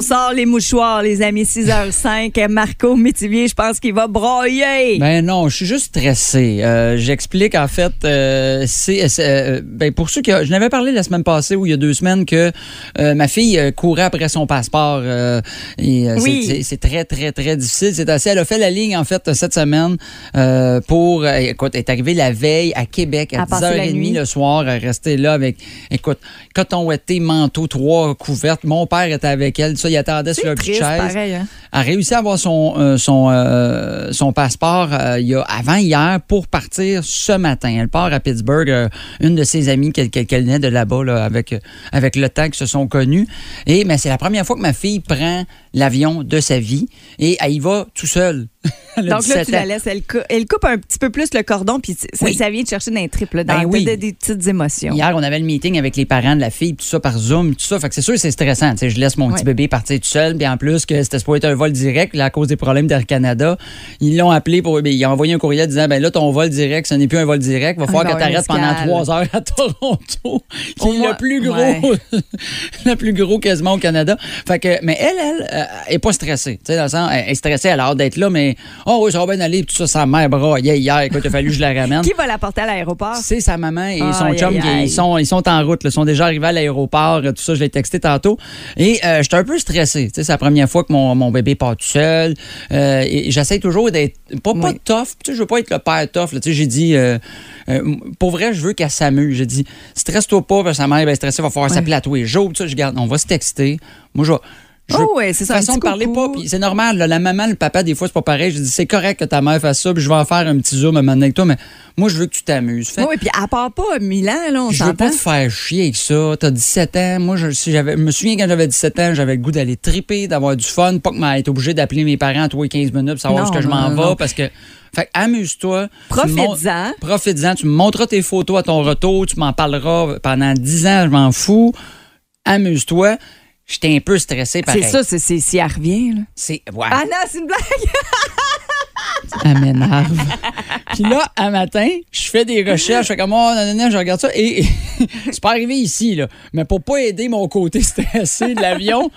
On sort les mouchoirs, les amis, 6h05. Marco Métivier, je pense qu'il va broyer. Ben non, je suis juste stressé. Euh, J'explique en fait, euh, c'est euh, ben pour ceux qui, je n'avais parlé la semaine passée ou il y a deux semaines que ma fille courait après son passeport. et Oui. c'est- très très très difficile. C'est assez. Elle a fait la ligne en fait cette semaine pour. écoute, elle est arrivée la veille à Québec à À passer la 10h30 nuit. le soir, elle restait là avec, écoute, coton ouetté, manteau, trois couvertes. Mon père était avec elle. Ça, il attendait sur petite chaise pareil. Hein? a réussi à avoir son, euh, son, euh, son passeport euh, il y a, avant hier pour partir ce matin. Elle part à Pittsburgh, une de ses amies qu'elle connaît de là-bas, là, avec, avec le temps qu'ils se sont connus. Et mais c'est la première fois que ma fille prend l'avion de sa vie et elle y va tout a Donc là, 17 tu la laisses. Elle, cou- elle coupe un petit peu plus le cordon, puis ça, Oui. ça vient de chercher d'un trip, là, dans Ben oui. de- de- des petites émotions. Hier, on avait le meeting avec les parents de la fille, tout ça par Zoom, tout ça. Fait que c'est sûr que c'est stressant. Tu sais, je laisse mon petit bébé partir tout seul. Puis en plus, que c'était supposé être un vol direct, là, à cause des problèmes d'Air Canada, ils l'ont appelé pour. ben, ils ont envoyé un courriel disant ben là, ton vol direct, ce n'est plus un vol direct. Va falloir que tu arrêtes pendant trois heures à Toronto, qui est le plus gros, ouais. le plus gros quasiment au Canada. Fait que, mais elle, elle, euh, est pas stressée. Tu sais, dans le sens, elle est stressée, elle a hâte d'être là, mais oh oui, ça va bien aller. Puis tout ça, sa mère braillait hier. Écoute, il a fallu que je la ramène. Qui va la porter à l'aéroport? C'est sa maman et son chum qui ils sont, ils sont en route. Ils sont déjà arrivés à l'aéroport. Tout ça, je l'ai texté tantôt. Et euh, j'étais un peu stressé. Tu sais, C'est la première fois que mon, mon bébé part tout seul. Euh, et j'essaie toujours d'être pas, pas Oui. tough. Tu sais, je veux pas être le père tough. là. Tu sais, J'ai dit, euh, euh, pour vrai, je veux qu'elle s'amuse. J'ai dit, stresse-toi pas parce que sa mère est stressée. va falloir s'appeler à tous les jours. Tout ça, je garde. On va se texter. Moi, je vais- je Oh, ouais, c'est ça, Façon de parler coucou. pas. puis c'est normal. là, la maman, le papa, des fois, c'est pas pareil. Je dis, c'est correct que ta mère fasse ça. Puis je vais en faire un petit zoom à un avec toi. Mais moi, je veux que tu t'amuses. Oui, puis à part pas Milan, là, on je veux pas s'entend. te faire chier avec ça. T'as 17 ans. Moi, je, si j'avais, je me souviens quand j'avais 17 ans, j'avais le goût d'aller triper, d'avoir du fun, pas que m'être obligé d'appeler mes parents tous les 15 minutes pour savoir Non, où est-ce que je m'en vais. Parce que, fait amuse-toi. Profites-en. Profites-en. Tu me montreras tes photos à ton retour. Tu m'en parleras pendant 10 ans. Je m'en fous. Amuse-toi. J'étais un peu stressé pareil. C'est ça, c'est, si elle revient. Là. C'est, ouais. Ah non, c'est une blague! Elle m'énerve. Puis là, un matin, je fais des recherches, je fais comme, oh, non, non, non, je regarde ça. Et c'est pas arrivé ici, là. Mais pour pas aider mon côté stressé de l'avion,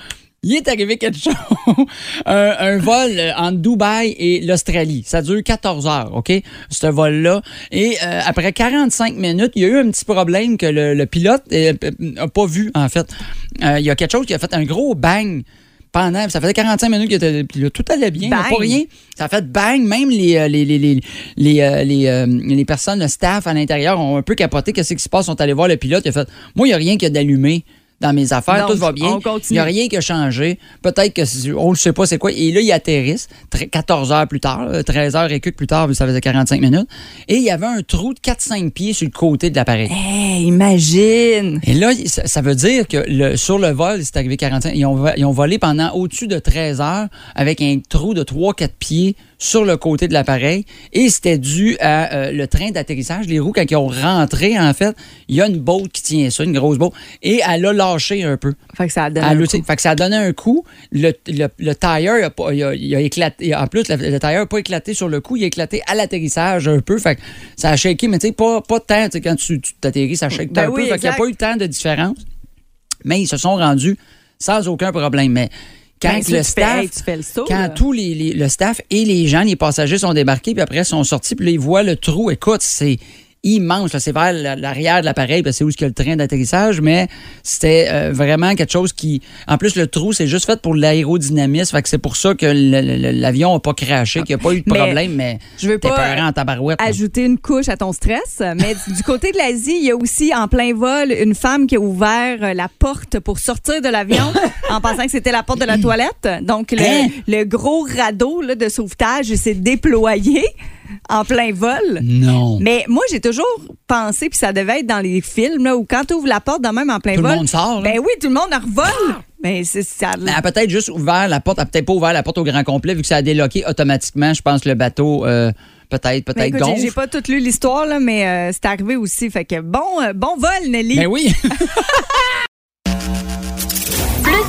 il est arrivé quelque chose. un, un vol euh, entre Dubaï et l'Australie. Ça dure 14 heures, OK? Ce vol-là. Et euh, après 45 minutes, il y a eu un petit problème que le, le pilote n'a pas vu, en fait. Euh, il y a quelque chose qui a fait un gros bang pendant. Ça faisait 45 minutes que était- là, tout allait bien, pas rien. Ça a fait bang. Même les, euh, les, les, les, les, euh, les, euh, les personnes, le staff à l'intérieur ont un peu capoté. Qu'est-ce qui se passe? Ils sont allés voir le pilote. Il a fait Moi, il n'y a rien qui a d'allumé dans mes affaires. Donc, tout va bien. Il n'y a rien qui a changé. Peut-être que c'est- on ne sait pas c'est quoi. Et là, ils atterrissent tre- 14 heures plus tard, euh, 13 heures et quelques plus tard, ça faisait 45 minutes. Et il y avait un trou de 4-5 pieds sur le côté de l'appareil. Hey, imagine! Et là, ça, ça veut dire que le, sur le vol, c'est arrivé 45. Ils ont, ils ont volé pendant au-dessus de 13 heures avec un trou de 3-4 pieds sur le côté de l'appareil. Et c'était dû à euh, le train d'atterrissage. Les roues, quand ils ont rentré, en fait, il y a une boat qui tient ça, une grosse boat. Et elle a lâché un peu. Fait que ça a donné Elle un coup. fait que ça a donné un coup. Le, le, le tire a, pas- il a- il a éclaté. En plus, le, le tire n'a pas éclaté sur le coup, il a éclaté à l'atterrissage un peu. Fait que ça a shaké, mais tu sais, pas, pas. Tu sais, Quand tu t'atterris, ça shake Ben un oui, peu. Fait qu'il n'y a pas eu tant de différence. Mais ils se sont rendus sans aucun problème. Mais quand Ben, le tu fais- staff. hey, tu fais le saut, quand là. tous les, les- le staff et les gens, les passagers sont débarqués, puis après sont sortis, puis là, ils voient le trou. Écoute, c'est immense. C'est vers la- l'arrière de l'appareil, parce que c'est où il y a le train d'atterrissage, mais c'était euh, vraiment quelque chose qui... En plus, le trou, c'est juste fait pour l'aérodynamisme. C'est pour ça que l'avion n'a pas craché, qu'il n'y a pas eu de Mais problème, mais je veux pas en tabarouette. là. ajouter une couche à ton stress. Mais du côté de l'Asie, il y a aussi en plein vol une femme qui a ouvert euh, la porte pour sortir de l'avion en pensant que c'était la porte de la toilette. Donc, le, Hein? le gros radeau là, de sauvetage s'est déployé en plein vol. Non. Mais moi, j'ai toujours pensé, puis ça devait être dans les films, là, où quand tu ouvres la porte, de même en plein Tout le vol. monde sort, là. Ben oui, tout le monde en revole. Mais c'est ça. Elle a peut-être juste ouvert la porte, elle a peut-être pas ouvert la porte au grand complet, vu que ça a déloqué automatiquement, je pense, le bateau, euh, peut-être, peut-être Ben écoute, j'ai- pas tout lu l'histoire, mais euh, c'est arrivé aussi. Fait que bon, euh, bon vol, Nelly. Ben oui.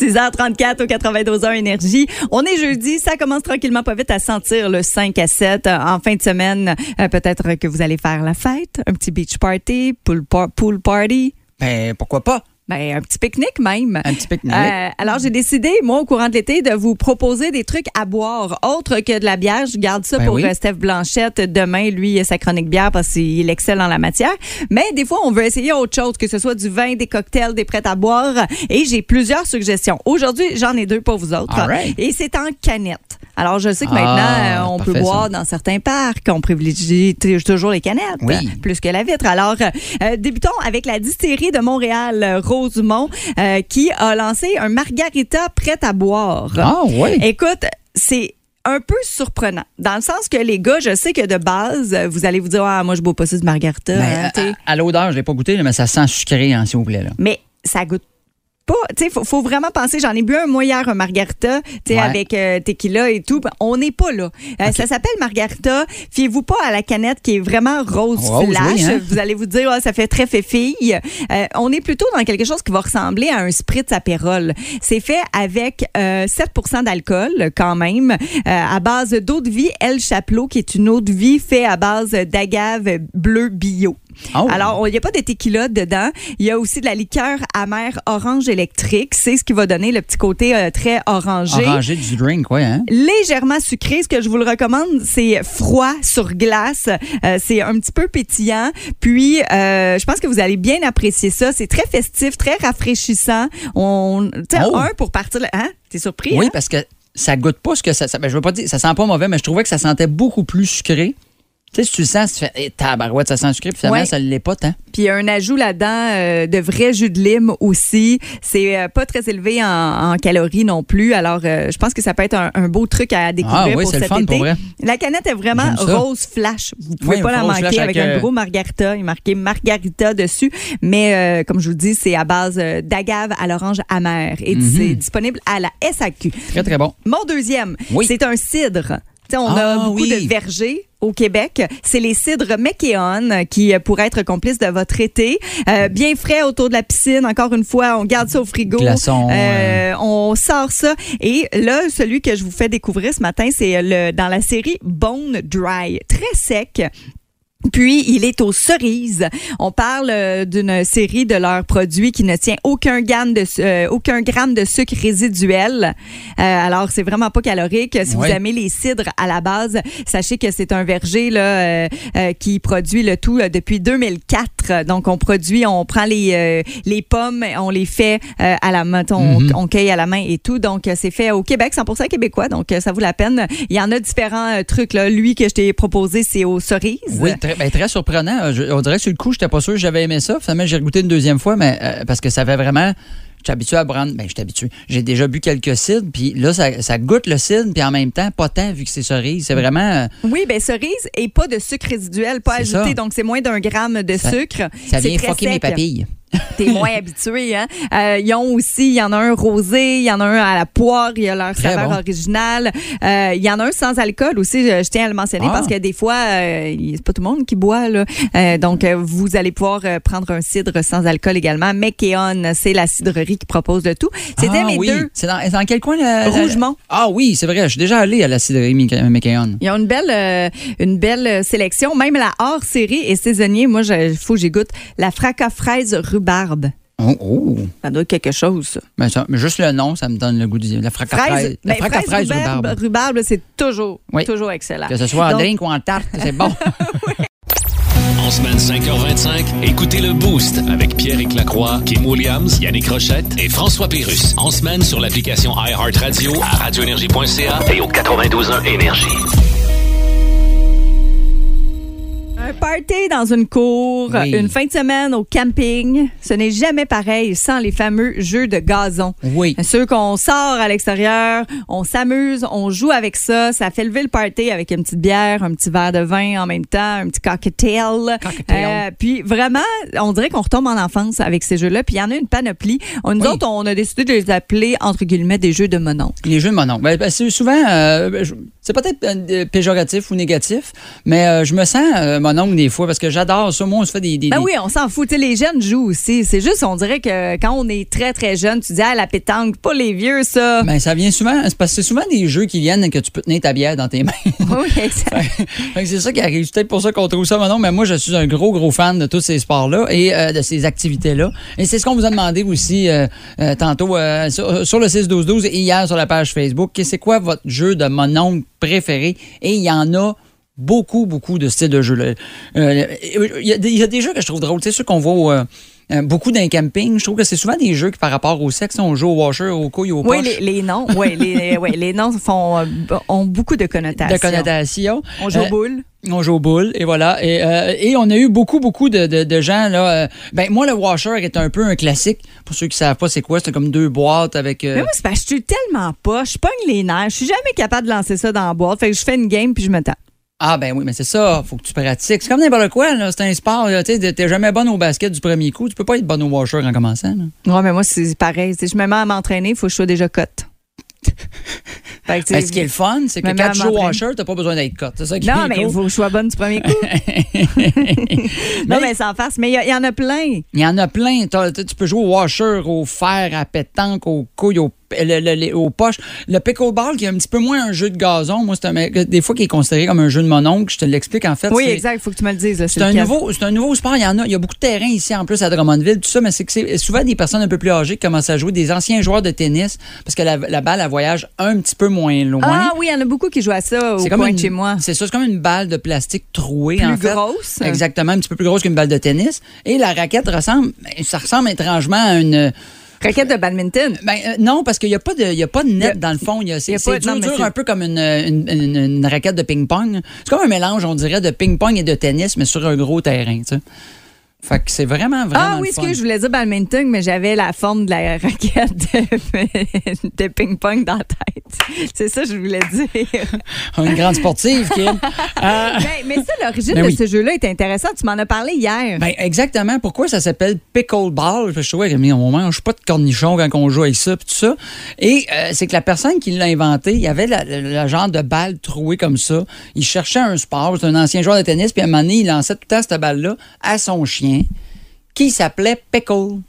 6h34 au 92.1 Énergie. On est jeudi, ça commence tranquillement pas vite à sentir le 5 à 7. En fin de semaine, euh, peut-être que vous allez faire la fête, un petit beach party, pool, pool party, Ben, pourquoi pas? Ben, un petit pique-nique même. Un petit pique-nique. Euh, alors, j'ai décidé, moi, au courant de l'été, de vous proposer des trucs à boire, autres que de la bière. Je garde ça Ben pour oui. euh, Steph Blanchette. Demain, lui, il a sa chronique bière parce qu'il excelle en la matière. Mais des fois, on veut essayer autre chose, que ce soit du vin, des cocktails, des prêts à boire. Et j'ai plusieurs suggestions. Aujourd'hui, j'en ai deux pour vous autres. Right. Et c'est en canette. Alors, je sais que Ah, maintenant, euh, on parfait, peut boire ça. dans certains parcs. On privilégie toujours les canettes, Oui. euh, plus que la vitre. Alors, euh, euh, débutons avec la distillerie de Montréal, Rosemont, qui a lancé un margarita prêt à boire. Ah, oui. Écoute, c'est un peu surprenant, dans le sens que les gars, je sais que de base, vous allez vous dire, ah, moi, je bois pas ça du margarita. Ben, hein, à, l'odeur, je l'ai pas goûté, mais ça sent sucré, hein, s'il vous plaît. Là. Mais ça goûte pas. Tu sais, faut, faut vraiment penser. J'en ai bu un moi hier, un margarita, tu sais, Ouais. avec euh, tequila et tout. On n'est pas là. Euh, Ça s'appelle margarita. Fiez-vous pas à la canette qui est vraiment rose, Rose, flash. oui, hein? Vous allez vous dire, Ah, ça fait très fille. Euh, on est plutôt dans quelque chose qui va ressembler à un spritz apérol. C'est fait avec euh, 7% d'alcool quand même, à base d'eau de vie El Chapelot, qui est une eau de vie faite à base d'agave bleu bio. Oh. Alors, il n'y a pas de tequila dedans. Il y a aussi de la liqueur amère orange électrique. C'est ce qui va donner le petit côté euh, très orangé. Orangé du drink, ouais, hein? Légèrement sucré. Ce que je vous le recommande, c'est froid sur glace. Euh, c'est un petit peu pétillant. Puis, euh, je pense que vous allez bien apprécier ça. C'est très festif, très rafraîchissant. On, Oh. un pour partir. Hein? T'es surpris? Oui, hein? parce que ça goûte pas ce que ça. ça ben, je veux pas dire, ça sent pas mauvais, mais je trouvais que ça sentait beaucoup plus sucré. Tu sais, si tu le sens, tu fais, eh, tabarouette, ça sent sucré, puis finalement, Ouais. ça l'est pas tant. Puis il y a un ajout là-dedans euh, de vrai jus de lime aussi. C'est euh, pas très élevé en, en calories non plus. Alors, euh, je pense que ça peut être un, un beau truc à découvrir Ah oui, pour c'est le cet fun, été. pour vrai. La canette est vraiment J'aime ça. rose flash. Vous pouvez Oui, pas la rose manquer avec, avec, un euh, gros margarita. Il est marqué margarita dessus. Mais euh, comme je vous dis, c'est à base euh, d'agave à l'orange amère. Et Mhm. c'est disponible à la SAQ. Très, très bon. Mon deuxième, Oui. c'est un cidre. Tu sais, on Ah, a beaucoup oui. de vergers au Québec. C'est les cidres McKeon qui euh, pourraient être complices de votre été. Euh, bien frais autour de la piscine. Encore une fois, on garde ça au frigo. Euh, On sort ça. Et là, celui que je vous fais découvrir ce matin, c'est le dans la série Bone Dry. Très sec. Puis, il est aux cerises. On parle euh, d'une série de leurs produits qui ne tient aucun gramme de, su- euh, aucun gramme de sucre résiduel. Euh, alors, c'est vraiment pas calorique. Si Ouais. vous aimez les cidres à la base, sachez que c'est un verger là, euh, euh, qui produit le tout euh, depuis 2004. Donc, on produit, on prend les, euh, les pommes, on les fait euh, à la main, on, Mhm. on cueille à la main et tout. Donc, euh, c'est fait au Québec, 100% québécois. Donc, euh, ça vaut la peine. Il y en a différents euh, trucs. Là. Lui que je t'ai proposé, c'est aux cerises. Oui, très, ben, très surprenant. Euh, je- on dirait que sur le coup, j'étais pas sûr que j'avais aimé ça. Finalement, j'ai goûté une deuxième fois, mais euh, parce que ça fait vraiment. Je suis habitué à prendre. Ben, je suis habitué. J'ai déjà bu quelques cidres, puis là, ça, ça goûte le cidre, puis en même temps, pas tant, vu que c'est cerise. C'est vraiment. euh, Oui, ben cerise et pas de sucre résiduel, pas ajouté, ça. donc c'est moins d'un gramme de Ça- sucre. ça vient fucker mes papilles. T'es moins habitué, hein? Euh, ils ont aussi, il y en a un rosé, il y en a un à la poire, il y a leur Très saveur bon. originale. Euh, Il y en a un sans alcool aussi, je, je tiens à le mentionner Ah. parce que des fois, euh, c'est pas tout le monde qui boit, là. Euh, donc, euh, vous allez pouvoir prendre un cidre sans alcool également. McKeon, c'est la cidrerie qui propose de tout. C'était ah, mes oui. deux. C'est dans, dans quel coin? La- Rougemont. Ah oui, c'est vrai. Je suis déjà allé à la cidrerie McKeon. Ils ont une belle, une belle sélection. Même la hors série et saisonnier, moi, il faut que j'y goûte. La fraca fraise rhubarbe. Oh, oh. Ça doit être quelque chose, ça. Ben, ça- mais juste le nom, ça me donne le goût du. La fraca fraise. La ben, fraca fraise fraise rhubarbe, rhubarbe. rhubarbe, c'est toujours, Oui. toujours excellent. Que ce soit en Donc- drink ou en tarte, c'est bon. En semaine 5h25, écoutez le Boost avec Pierre Lacroix, Kim Williams, Yannick Rochette et François Pérus. En semaine sur l'application iHeartRadio à radioénergie.ca et au 92.1 Énergie. Un party dans une cour, Oui. une fin de semaine au camping, ce n'est jamais pareil sans les fameux jeux de gazon. Oui. Ceux qu'on sort à l'extérieur, on s'amuse, on joue avec ça, ça fait lever le party avec une petite bière, un petit verre de vin en même temps, un petit cocktail. Cocktail. Euh, puis vraiment, on dirait qu'on retombe en enfance avec ces jeux-là. Puis il y en a une panoplie. On- Nous Oui. autres, on a décidé de les appeler entre guillemets des jeux de monon. Les jeux de mon oncle. Ben, ben, c'est souvent, euh, c'est peut-être euh, péjoratif ou négatif, mais euh, je me sens mon oncle des fois parce que j'adore ça. Moi, on se fait des. des- Ben oui, on s'en fout. Tu sais, les jeunes jouent aussi. C'est juste, on dirait que quand on est très, très jeune, tu dis, ah, la pétanque, pas les vieux, ça. Ben, ça vient souvent. C'est parce que c'est souvent des jeux qui viennent que tu peux tenir ta bière dans tes mains. oui, exact. C'est ça qui arrive. C'est peut-être pour ça qu'on trouve ça mon oncle, mais moi, je suis un gros, gros fan de tous ces sports-là et euh, de ces activités-là. Et c'est ce qu'on vous a demandé aussi euh, euh, tantôt sur, sur le 6-12-12 et hier sur la page Facebook. C'est quoi votre jeu de mon oncle préféré? Et il y en a beaucoup, beaucoup de styles de jeux. Euh, Il y, a des- il y a des jeux que je trouve drôles. C'est ceux qu'on voit euh, euh, beaucoup dans les campings. Je trouve que c'est souvent des jeux qui, par rapport au sexe, on joue au washer, au couilles, au Oui, poches. les, les noms, oui, les, ouais, les noms font, ont beaucoup de connotations. de connotations. On joue aux boules. On joue aux boules, et voilà. Et, euh, et on a eu beaucoup, beaucoup de, de- de gens, là. euh, ben, moi, le washer est un peu un classique. Pour ceux qui savent pas c'est quoi, c'est comme deux boîtes avec. euh, Mais moi, c'est parce que je suis tellement pas. Je pogne les nerfs. Je suis jamais capable de lancer ça dans la boîte. Fait que je fais une game puis je me tape. Ah, ben oui, mais c'est ça. Faut que tu pratiques. C'est comme n'importe quoi, là. C'est un sport. Tu sais, t'es jamais bonne au basket du premier coup. Tu peux pas être bonne au washer en commençant, là. Ouais, mais moi, c'est pareil. Si je me mets à m'entraîner, il faut que je sois déjà cote. Ben, ce qui est le fun, c'est que Mais quand tu joues au washer, t'as pas besoin d'être cote. C'est ça qui Non, est mais il faut que je sois bonne du premier coup. non, mais sans farce. Mais il y en a plein. Il y en a plein. T'as- t'as- tu peux jouer au washer, au fer, à pétanque, aux couilles, au le- le- aux poches. Le pickleball, qui est un petit peu moins un jeu de gazon, moi, c'est un, des fois qui est considéré comme un jeu de mon oncle. Je te l'explique en fait. Oui, exact. Il faut que tu me le dises. C'est un, nouveau, c'est un nouveau sport. Il y en a. Il y a beaucoup de terrains ici, en plus, à Drummondville, tout ça, mais c'est que c'est souvent des personnes un peu plus âgées qui commencent à jouer, des anciens joueurs de tennis, parce que la, la balle, elle voyage un petit peu moins loin. Ah oui, il y en a beaucoup qui jouent à ça au C'est coin une, de chez moi. C'est ça, c'est comme une balle de plastique trouée, Plus en fait. grosse? Exactement, un petit peu plus grosse qu'une balle de tennis. Et la raquette ressemble, ça ressemble étrangement à une. Raquette de badminton? Ben, euh, non, parce qu'il n'y a, pas de- y a pas de net dans le fond. Il y a- il y C'est a c'est pas- dur, non, mais dur c'est- un peu comme une, une- une- une raquette de ping-pong. C'est comme un mélange, on dirait, de ping-pong et de tennis, mais sur un gros terrain, tu sais. Fait que c'est vraiment, vraiment. Ah oui, ce que je voulais dire badminton, mais j'avais la forme de la raquette de, de ping-pong dans la tête. C'est ça que je voulais dire. Une grande sportive, Kim. Euh, Ben, mais ça, l'origine Ben de oui. ce jeu-là est intéressant. Tu m'en as parlé hier. Ben, exactement. Pourquoi ça s'appelle pickleball? Je trouvais que, mais on mange pas de cornichons quand on joue avec ça, tout ça. Et euh, c'est que la personne qui l'a inventé, il y avait la- genre de balle trouée comme ça. Il cherchait un sport. C'est un ancien joueur de tennis, puis à un moment donné, il lançait tout le temps cette balle-là à son chien, qui s'appelait Pickle.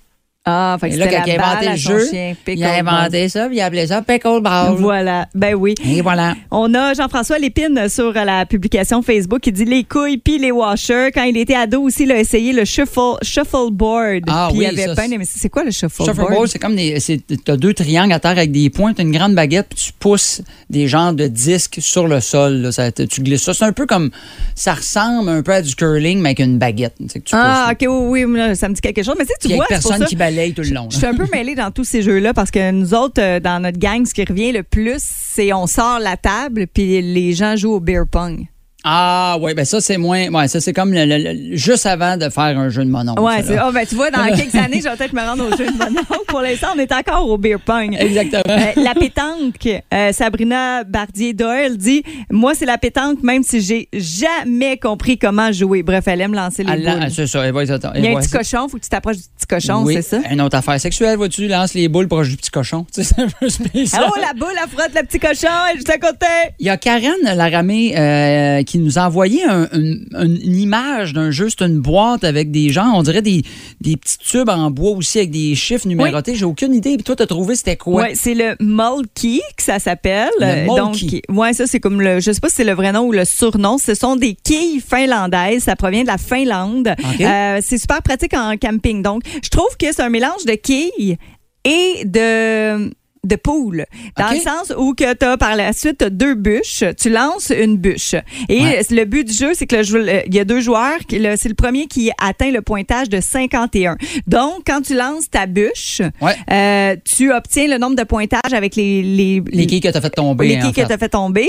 Ah, fait que là, quand la il a inventé le jeu, chien, il a inventé ça, puis il appelait ça pickleball. Voilà. Ben oui. Et voilà. On a Jean-François Lépine sur la publication Facebook qui dit les couilles puis les washers. Quand il était ado aussi, il a essayé le shuffle, shuffleboard. Ah puis oui, il avait ça, pas c'est- quoi le shuffleboard? Shuffleboard, c'est comme des. T'as deux triangles à terre avec des points, t'as une grande baguette, puis tu pousses des genres de disques sur le sol. là. Ça, tu glisses ça. C'est un peu comme. Ça ressemble un peu à du curling, mais avec une baguette. que tu Ah, pousses, ok, oui, oui, ça me dit quelque chose. Mais tu sais, tu vois, pour personne ça- qui balaye tout le long. Je suis un peu mêlée dans tous ces jeux-là parce que nous autres, euh, dans notre gang, ce qui revient le plus, c'est on sort la table puis les gens jouent au beer pong. Ah, ouais, ben ça, c'est moins. Ouais, ça, c'est comme le- le- le- juste avant de faire un jeu de monon. Ouais, ça, c'est, là. oh, ben, tu vois, dans quelques années, je vais peut-être me rendre au jeu de monon. Pour l'instant, on est encore au beer pong. Exactement. Euh, la pétanque, euh, Sabrina Bardier-Doyle dit Moi, c'est la pétanque, même si j'ai jamais compris comment jouer. Bref, elle aime lancer les Ah, là, boules. c'est ça. elle va- attends, Il y a un va- petit cochon, faut que tu t'approches du petit cochon, Oui, c'est ça? Une autre affaire sexuelle, vois-tu, lance les boules proche du petit cochon. Tu sais, c'est un peu spécial. Oh, la boule, elle frotte le petit cochon, elle est juste à côté. Il y a Karen Laramé euh, qui nous a envoyé un- une, image d'un. C'est une boîte avec des gens, on dirait des, des petits tubes en bois aussi avec des chiffres numérotés. J'ai aucune idée. Puis toi, t'as trouvé c'était quoi? Ouais, c'est le Mulkey que ça s'appelle. Le Donc, ouais, ça c'est comme le, je sais pas si c'est le vrai nom ou le surnom. Ce sont des quilles finlandaises. Ça provient de la Finlande. Euh, c'est super pratique en camping. Donc, je trouve que c'est un mélange de quilles et de de poule. Dans le sens où que tu as par la suite deux bûches, tu lances une bûche. Et Ouais. le but du jeu, c'est que le il y a deux joueurs. C'est le premier qui atteint le pointage de 51. Donc, quand tu lances ta bûche, Ouais. euh, tu obtiens le nombre de pointages avec les, les, Les quilles que t'as fait tomber. les quilles que tu as fait tomber.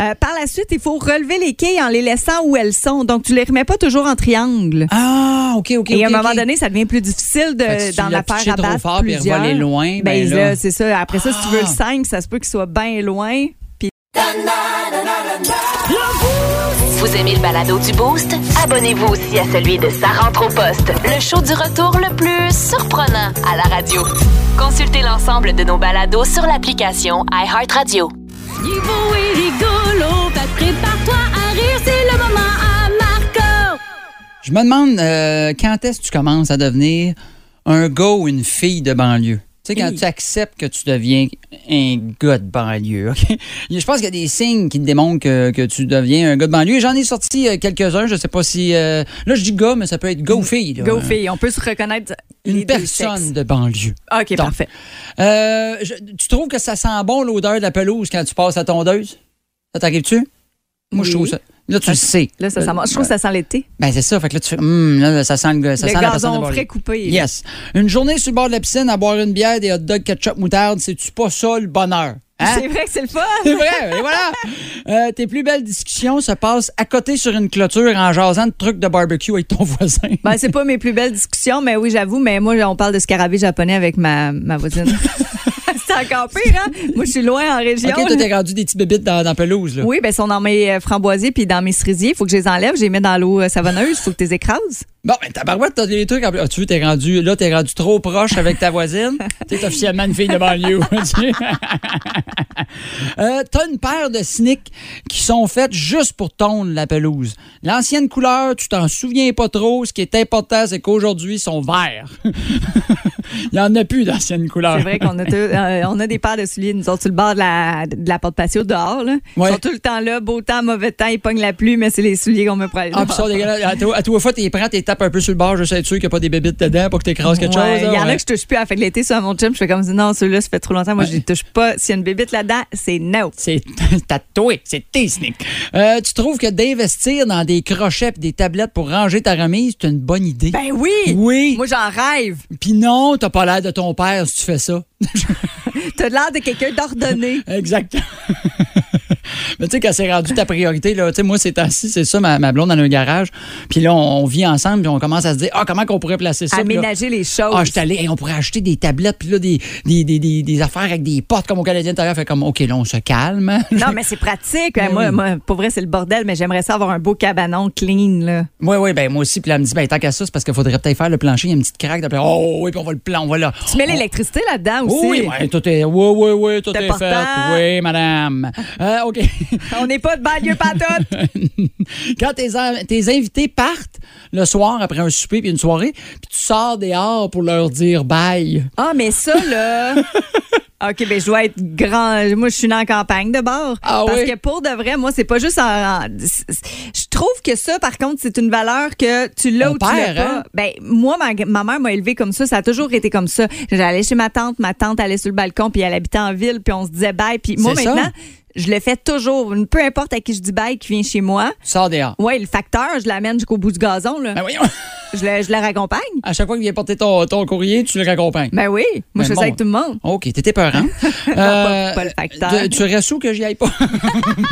Euh, par la suite, il faut relever les quilles en les laissant où elles sont. Donc, tu les remets pas toujours en triangle. Ah, OK, OK. Et à un moment donné, ça devient plus difficile de- tu d'en la faire abattre fort puis plusieurs. revoler loin, ben ben, là- là, c'est ça. Après ça, si tu veux le Ah. 5, ça se peut qu'il soit bien loin. Puis Vous aimez le balado du Boost? Abonnez-vous aussi à celui de Sa rentre au poste, le show du retour le plus surprenant à la radio. Consultez l'ensemble de nos balados sur l'application iHeartRadio. Il est beau et rigolo, fait que prépare-toi à rire, c'est le moment à Marco. Je me demande euh, quand est-ce que tu commences à devenir un gars ou une fille de banlieue? Tu sais, quand Oui. tu acceptes que tu deviens un gars de banlieue, OK? Je pense qu'il y a des signes qui te démontrent que, que tu deviens un gars de banlieue. J'en ai sorti euh, quelques-uns. Je sais pas si... euh, là, je dis gars, mais ça peut être ou fille. là. go fille, on peut se reconnaître Une personne de banlieue. OK, Donc, parfait. Euh, je- tu trouves que ça sent bon l'odeur de la pelouse quand tu passes la tondeuse? Ça t'arrive-tu? Moi, je trouve ça. Là, tu le sais. Là, ça sent. Je trouve que ça sent l'été. Ben, c'est ça. Fait que là, tu fais, Hum, là, ça sent le, ça sent la personne frais coupé. Yes. Une journée sur le bord de la piscine à boire une bière, des hot dogs, ketchup, moutarde, c'est-tu pas ça le bonheur? Hein? C'est vrai que c'est le fun. C'est vrai, et voilà. Euh, tes plus belles discussions se passent à côté sur une clôture en jasant de trucs de barbecue avec ton voisin. Ben, c'est pas mes plus belles discussions, mais oui, j'avoue, mais moi, on parle de scarabée japonais avec ma, ma voisine. c'est encore pire, hein? Moi, je suis loin en région. OK, toi, t'es rendu des petits bébites dans, pelouse, là. Oui, ben, sont dans mes euh, framboisiers puis dans mes cerisiers. Il faut que je les enlève, je les mets dans l'eau euh, savonneuse. Il faut que tu les écrases. Bon, ben, ta barouette, t'as des trucs. en plus. Ah, tu veux, t'es rendu, là, t'es rendu trop proche avec ta voisine? t'es officiellement une fille de banlieue. Euh, t'as une paire de sneaks qui sont faites juste pour tondre la pelouse. L'ancienne couleur, tu t'en souviens pas trop. Ce qui est important, c'est qu'aujourd'hui, ils sont verts. Il y en a plus d'anciennes couleurs. C'est vrai qu'on a, tout- euh, on a des paires de souliers, nous autres, sur le bord de la, de la porte patio dehors. Là. Ouais. Ils sont tout le temps là, beau temps, mauvais temps, ils pognent la pluie, mais c'est les souliers qu'on pour aller Ah, puis ça. À toi, à toi fois, t'es prends, t'es tapes un peu sur le bord, je sais être sûr qu'il n'y a pas des bébites dedans pour que t'écrases quelque Ouais, chose. Il y en a que je touche plus à la fin de l'été sur mon gym. Je fais comme non, ceux-là, ça fait trop longtemps. Moi, je les touche pas. S'il y a une bébite là-dedans, c'est no. C'est tatoué, c'est tes sneaks. Euh, tu trouves que d'investir dans des crochets et des tablettes pour ranger ta remise, c'est une bonne idée? Ben oui! oui. Moi, j'en rêve. Puis non, t'as pas l'air de ton père si tu fais ça. T'as l'air de quelqu'un d'ordonné. Exactement. Mais tu sais, quand c'est rendu ta priorité, là, tu sais, moi, c'est assis, c'est ça, ma, ma blonde dans un garage. Puis là, on, on vit ensemble, puis on commence à se dire, ah, comment qu'on pourrait placer ça? Là, Aménager les choses. Ah, je suis allé, hey, on pourrait acheter des tablettes, puis là, des, des, des, des, des affaires avec des portes comme au Canadien intérieur. Fait comme, OK, là, on se calme. non, mais c'est pratique. Ben moi, moi, pour vrai, c'est le bordel, mais j'aimerais ça avoir un beau cabanon clean. Là. Oui, oui, ben moi aussi. Puis là, elle me dit, ben tant qu'à ça, c'est parce qu'il faudrait peut-être faire le plancher. Il y a une petite craque. Puis, oh, oui, puis on va le plan, on va là. Tu mets l'électricité là-dedans aussi. Oui, oui, tout est, oui, oui, oui, tout est fait. Oui, madame. Euh, OK. On n'est pas de banlieue pantoute. Quand tes, in- tes invités partent le soir après un souper puis une soirée, puis tu sors dehors pour leur dire bye. Ah, mais ça, là. OK, ben je dois être grand. Moi, je suis la campagne de bord. Ah Parce oui? que pour de vrai, moi, c'est pas juste en. en- Je trouve que ça, par contre, c'est une valeur que tu l'as ou tu l'as pas. hein? Ben, moi, ma, ma mère m'a élevée comme ça. Ça a toujours été comme ça. J'allais chez ma tante, ma tante allait sur le balcon, puis elle habitait en ville, puis on se disait bye. Puis moi, ça. Je le fais toujours. Peu importe à qui je dis bye qui vient chez moi. Tu sors dehors. Ouais, le facteur, je l'amène jusqu'au bout du gazon, là. Ben voyons. Je, le, je le raccompagne. À chaque fois qu'il vient porter ton, ton courrier, tu le raccompagnes. Ben oui. Moi, Ben je fais bon. ça avec tout le monde. OK, t'étais peurant. pas- pas le facteur. tu- Tu restes où que j'y aille pas?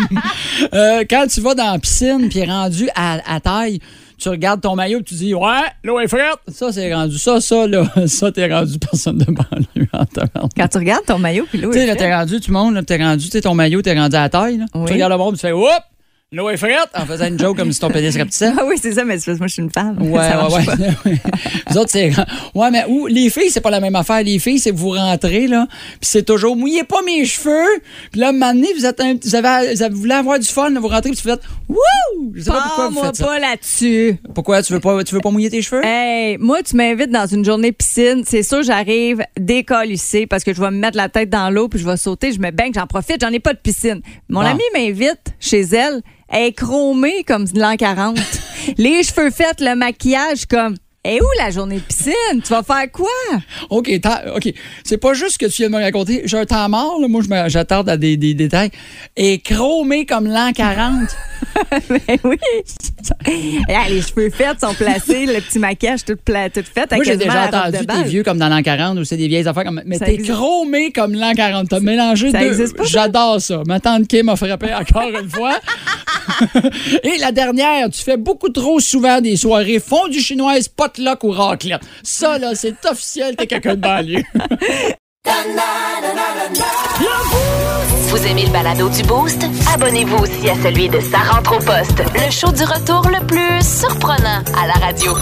Euh, quand tu vas dans la piscine puis rendu à, à taille, tu regardes ton maillot et tu dis Ouais, l'eau est frette. Ça, c'est rendu. Ça, ça, là, ça, t'es rendu personne de banlieue en. Quand tu regardes ton maillot, puis l'eau Tu sais, est là, t'es rendu, tout le monde, là, t'es rendu, tu sais, ton maillot, t'es rendu à taille. Là. Oui. Tu regardes le monde, tu fais Oups, l'eau est frette en faisant une joke comme si ton pénis rapetissait. Ah oui, c'est ça, mais c'est parce que moi, je suis une femme. Ouais, Ça ouais, pas. ouais. Vous autres, c'est. Ouais, mais où, les filles, c'est pas la même affaire. Les filles, c'est que vous rentrez, là, puis c'est toujours mouillez pas mes cheveux. Puis là, un moment donné, vous, êtes un- vous, avez, vous avez- vous voulez avoir du fun, là, vous rentrez, puis vous faites Wouh! Je sais pas pourquoi vous faites ça. pas là-dessus. Pourquoi? Tu veux pas, tu veux pas mouiller tes cheveux? Hey, moi, tu m'invites dans une journée piscine. C'est sûr, j'arrive décollissée parce que je vais me mettre la tête dans l'eau puis je vais sauter. Je me baigne, j'en profite. J'en ai pas de piscine. Mon Bon. amie m'invite chez elle. Elle est chromée comme de l'an 40. Les cheveux faits, le maquillage comme Et où la journée de piscine? Tu vas faire quoi? OK, OK. C'est pas juste ce que tu viens de me raconter. J'ai un temps mort, là. Moi, j'attarde à des, des détails. Et chromé comme l'an 40. Ben oui. Les cheveux faits sont placés, le petit maquillage tout, pla- tout fait. Moi, j'ai déjà entendu de des vieux comme dans l'an 40 ou c'est des vieilles affaires comme. Mais t'es chromé comme l'an 40. T'as mélangé Ça deux. J'adore ça. Ma tante Kim m'a frappé encore une fois. Et la dernière, tu fais beaucoup trop souvent des soirées fondue chinoise, potluck ou raclette. Ça, là, c'est officiel, t'es quelqu'un de banlieue. Vous aimez le balado du Boost? Abonnez-vous aussi à celui de Sa rentre au poste, le show du retour le plus surprenant à la radio.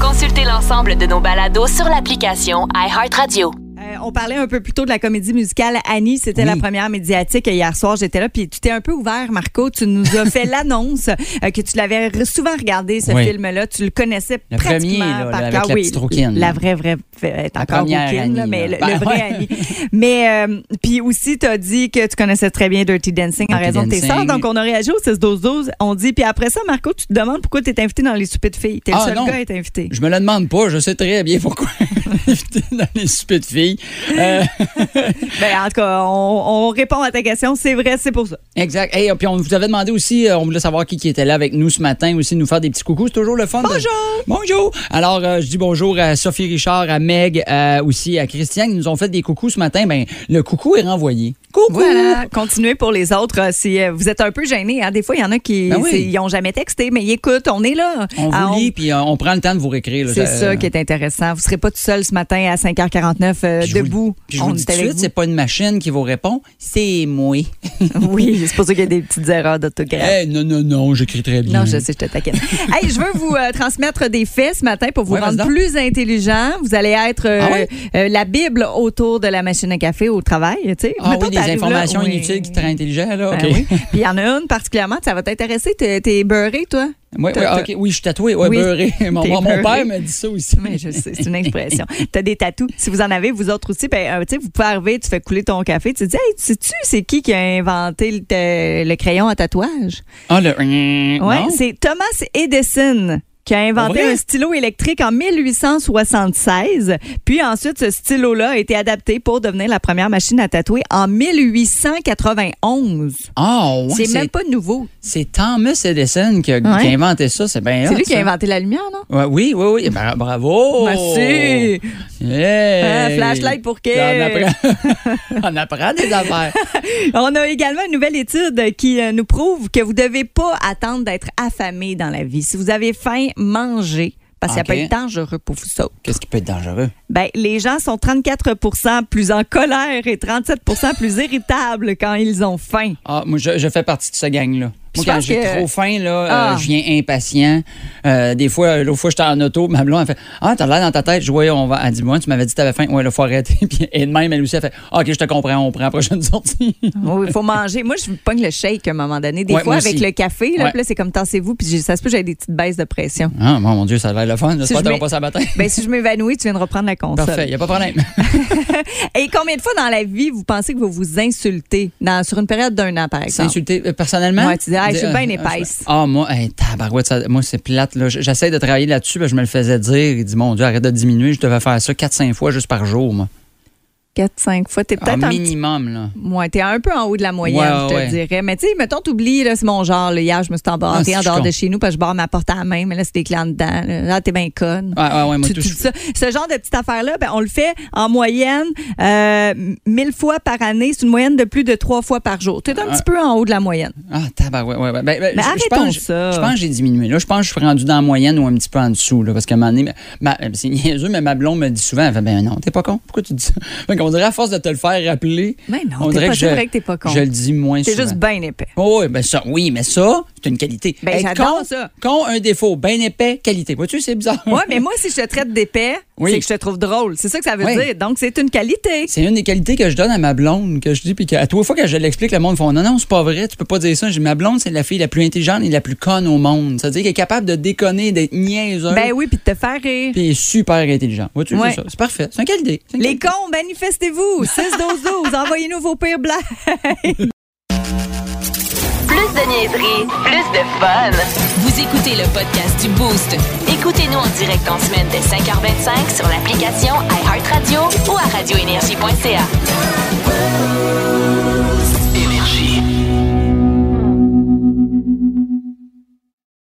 Consultez l'ensemble de nos balados sur l'application iHeartRadio. On parlait un peu plus tôt de la comédie musicale Annie. C'était Oui. la première médiatique hier soir. J'étais là, puis tu t'es un peu ouvert, Marco. Tu nous as fait l'annonce euh, que tu l'avais souvent regardé, ce Oui. film-là. Tu le connaissais Le pratiquement premier, là, par cœur. la oui. La vraie, vraie, est encore première là, Annie, mais là. le, le Ben, vrai. Annie. Mais euh, puis aussi, tu as dit que tu connaissais très bien Dirty Dancing en Dirty raison de tes sœurs. Donc, on a réagi au 6-12-12. On dit, puis après ça, Marco, tu te demandes pourquoi tu es invité dans les soupers de filles. T'es le Ah, seul non. gars à être invité. Je me le demande pas, je sais très bien pourquoi. Invité dans les soupers de filles. Euh, Ben, en tout cas, on, on répond à ta question. C'est vrai, c'est pour ça. exact. Hey, puis on vous avait demandé aussi, euh, on voulait savoir qui, qui était là avec nous ce matin, aussi nous faire des petits coucous. C'est toujours le fun. de- Bonjour! Bonjour! Alors, euh, je dis bonjour à Sophie Richard, à Meg, euh, aussi à Christian qui nous ont fait des coucous ce matin. Ben, le coucou est renvoyé. Coucou! Voilà, continuez pour les autres. euh, Si euh, vous êtes un peu gênés, hein, des fois, il y en a qui Ben oui. c'est- ils ont jamais texté, mais ils écoutent, on est là. On Ah, vous lit, puis euh, on prend le temps de vous réécrire. C'est Ça, euh, qui est intéressant. Vous serez pas tout seul ce matin à 5h49 euh, vous- debout. puis je vous c'est pas une machine qui vous répond, c'est moi. vous. Oui, c'est pour ça qu'il y a des petites erreurs d'orthographe. Hey, non, non, non, j'écris très bien. Non, je sais, je te taquine. hey, je veux vous euh, transmettre des faits ce matin pour vous Ouais, rendre plus intelligent. Vous allez être Ah la Bible autour de la machine à café au travail. Tu sais. Ah des là, informations oui. inutiles qui te rendent intelligent, là. Ben OK. oui. Puis il y en a une particulièrement, ça va t'intéresser. T'es t'es beurré, toi? Oui, oui, ok, oui, je suis tatoué, ouais, Oui. beurré. Mon, mon beurré. père m'a dit ça aussi. Mais je sais, c'est une expression. tu as des tatous. Si vous en avez, vous autres aussi, ben, euh, vous pouvez arriver, tu fais couler ton café, tu te dis, hey, sais-tu, c'est qui qui a inventé le, te- le crayon à tatouage? Ah, le. Ouais, non? c'est Thomas Edison qui a inventé un stylo électrique en 1876. Puis ensuite, ce stylo-là a été adapté pour devenir la première machine à tatouer en 1891. Ah, ouais, c'est c'est même pas nouveau. c'est Thomas Edison qui a, qui Ouais. a inventé ça. C'est bien C'est lui qui a inventé la lumière, non? Ouais, oui, oui, oui. Ben, bravo! Merci. Hey. Ah, flashlight pour qui? On apprend... on apprend des affaires. On a également une nouvelle étude qui euh, nous prouve que vous devez pas attendre d'être affamé dans la vie. Si vous avez faim, mangez. Parce que ça peut être dangereux pour vous autres. Qu'est-ce qui peut être dangereux? Ben, les gens sont 34% plus en colère et 37% plus irritables quand ils ont faim. Ah, moi, je, je fais partie de ce gang-là. Moi, Je quand j'ai que- trop faim, là, euh, Ah. je viens impatient. Euh, des fois, l'autre fois, j'étais en auto, ma blonde, elle fait Ah, t'as l'air dans ta tête. Je vois, on va. Elle dit, moi, tu m'avais dit que t'avais faim. Ouais, là, faut arrêter. Puis, et de même, elle aussi, elle fait Ah, OK, je te comprends, on prend la prochaine sortie. Oui, il faut manger. Moi, je pogne le shake à un moment donné. Des Ouais, fois, avec le café, là, Ouais. là, c'est comme tassez-vous, puis ça se peut que j'ai des petites baisses de pression. ah, bon, mon Dieu, ça va être le fun. J'espère je t'auras mets- pas ça matin. Ben, si je m'évanouis, tu viens de reprendre la console. Parfait, y a pas de problème. Et combien de fois dans la vie vous pensez que vous vous insultez? Dans, sur une période d'un an, par exemple? insulté euh, personnellement? Ouais, Ah, je suis bien euh, épaisse. Ah, moi, hey, tabarouette, ça- moi, c'est plate. là. J'essaie de travailler là-dessus, ben, je me le faisais dire. Il dit, mon Dieu, arrête de diminuer. Je devais faire ça 4-5 fois juste par jour, moi. 4-5 fois. T'es peut-être petit minimum, là. Ouais, t'es un peu en haut de la moyenne, Ouais, je te ouais. dirais. Mais tu sais, mettons, t'oublies, là, c'est mon genre. là. hier, je me suis embarquée Ah, en dehors de chez nous parce que je barre ma porte à la main, mais là, c'est des clients dedans. Là, Là, t'es bien conne. Ouais, ouais, ouais, moi, Tu- tout. tu ça. Ce genre de petite affaire-là, ben, on le fait en moyenne euh, 1000 fois par année. C'est une moyenne de plus de trois fois par jour. Tu es un Ah. petit peu en haut de la moyenne. Ah, tabarouette, ouais, ouais. Ben, ben, Mais je- je arrêtons pense- ça. Je pense que j'ai diminué. Là, je pense que je suis rendu dans la moyenne ou un petit peu en dessous, là, parce qu'à un moment donné, ma- c'est niaiseux, mais ma blonde me dit souvent, elle fait, ben non, t'es pas con. Pourquoi tu dis ça? Qu'on dirait, à force de te le faire rappeler, Mais non, on dirait pas- que c'est je, vrai que t'es pas con. je le dis moins T'es souvent. juste bien épais. Oh, oui, ben ça, oui, mais ça, c'est une qualité. Ben, j'adore con, ça. Con, un défaut. Bien épais, qualité. Vois-tu, c'est bizarre. Ouais, mais moi, si je te traite d'épais, Oui. c'est que je te trouve drôle. C'est ça que ça veut Oui. dire. Donc, c'est une qualité. C'est une des qualités que je donne à ma blonde, que je dis, puis qu'à trois fois que je l'explique, le monde fait non, non, c'est pas vrai, tu peux pas dire ça. Je dis, ma blonde, c'est la fille la plus intelligente et la plus conne au monde. C'est-à-dire qu'elle est capable de déconner, d'être niaiseuse. Ben oui, puis de te faire rire. Puis elle est super intelligente. Vois-tu, Ouais. c'est ça. C'est parfait. C'est une qualité. C'est Les cons, manifestez-vous. 6-12-12. Envoyez-nous vos pires blagues. Plus de niaiserie, plus de fun. Vous écoutez le podcast du Boost. Écoutez-nous en direct en semaine dès 5h25 sur l'application iHeartRadio ou à radioénergie.ca.